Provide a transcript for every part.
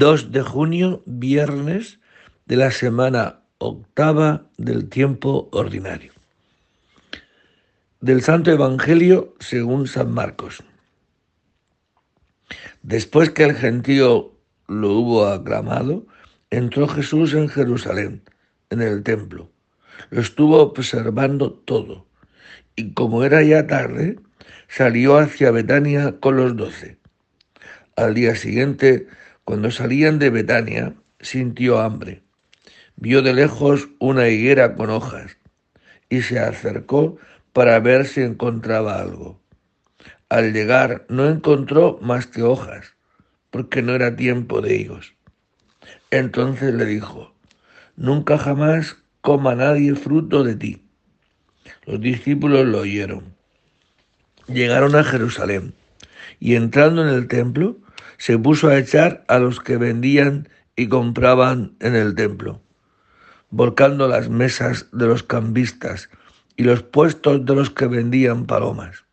2 de junio, viernes de la semana octava del tiempo ordinario. Del Santo Evangelio según San Marcos. Después que el gentío lo hubo aclamado, entró Jesús en Jerusalén, en el templo. Lo estuvo observando todo, y como era ya tarde, salió hacia Betania con los doce. Al día siguiente, cuando salían de Betania, sintió hambre. Vio de lejos una higuera con hojas y se acercó para ver si encontraba algo. Al llegar no encontró más que hojas, porque no era tiempo de higos. Entonces le dijo, Nunca jamás coma nadie fruto de ti. Los discípulos lo oyeron. Llegaron a Jerusalén y entrando en el templo, se puso a echar a los que vendían y compraban en el templo, volcando las mesas de los cambistas y los puestos de los que vendían palomas.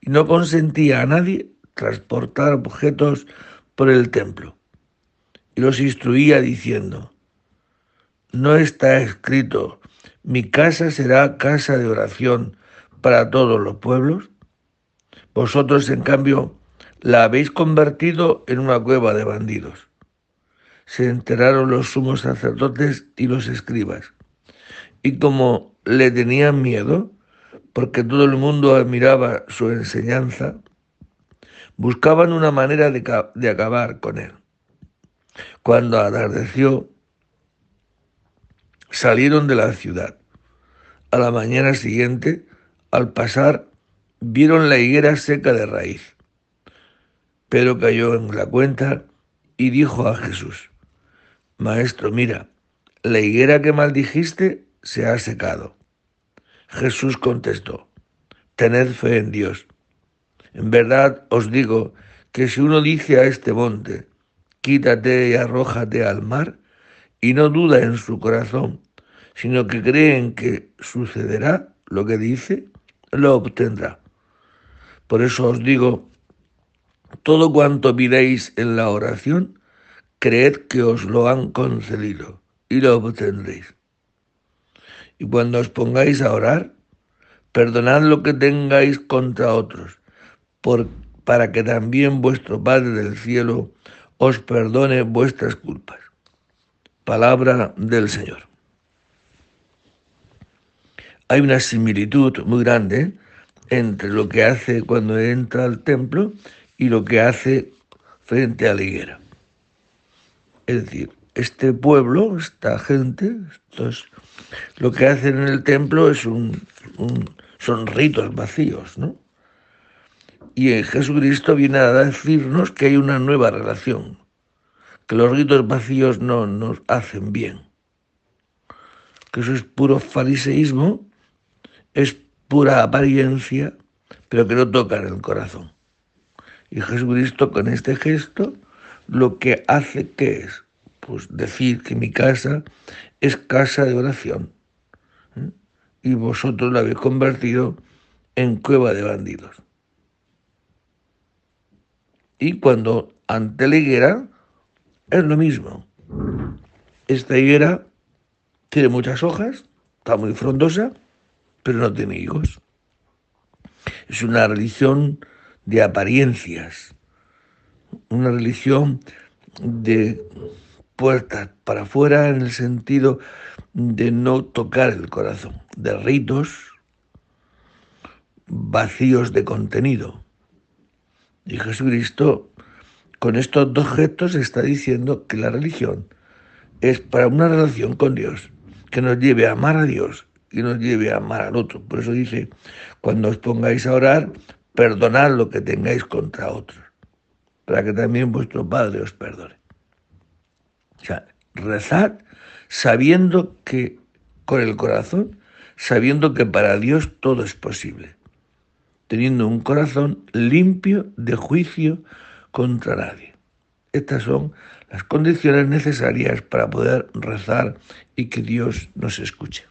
Y no consentía a nadie transportar objetos por el templo. Y los instruía diciendo, no está escrito, mi casa será casa de oración para todos los pueblos. Vosotros, en cambio, la habéis convertido en una cueva de bandidos. Se enteraron los sumos sacerdotes y los escribas. Y como le tenían miedo, porque todo el mundo admiraba su enseñanza, buscaban una manera de, acabar con él. Cuando atardeció, salieron de la ciudad. A la mañana siguiente, al pasar, vieron la higuera seca de raíz Pedro cayó en la cuenta y dijo a Jesús, Maestro, mira, la higuera que maldijiste se ha secado. Jesús contestó, Tened fe en Dios. En verdad os digo que si uno dice a este monte, quítate y arrójate al mar, y no duda en su corazón, sino que cree en que sucederá lo que dice, lo obtendrá. Por eso os digo todo cuanto pidáis en la oración, creed que os lo han concedido y lo obtendréis. Y cuando os pongáis a orar, perdonad lo que tengáis contra otros, por, para que también vuestro Padre del cielo os perdone vuestras culpas. Palabra del Señor. Hay una similitud muy grande entre lo que hace cuando entra al templo y lo que hace frente a la higuera. Es decir, este pueblo, esta gente, estos, lo que hacen en el templo es un, son ritos vacíos, ¿no? Y Jesucristo viene a decirnos que hay una nueva relación, que los ritos vacíos no nos hacen bien, que eso es puro fariseísmo, es pura apariencia, pero que no toca en el corazón. Y Jesucristo con este gesto lo que hace que es, pues decir que mi casa es casa de oración. Y vosotros la habéis convertido en cueva de bandidos. Y cuando ante la higuera es lo mismo. Esta higuera tiene muchas hojas, está muy frondosa, pero no tiene higos. Es una religión de apariencias, una religión de puertas para afuera en el sentido de no tocar el corazón, de ritos vacíos de contenido. Y Jesucristo con estos dos gestos está diciendo que la religión es para una relación con Dios, que nos lleve a amar a Dios y nos lleve a amar al otro. Por eso dice, cuando os pongáis a orar, perdonad lo que tengáis contra otros, para que también vuestro Padre os perdone. O sea, rezad sabiendo que, con el corazón, sabiendo que para Dios todo es posible, teniendo un corazón limpio de juicio contra nadie. Estas son las condiciones necesarias para poder rezar y que Dios nos escuche.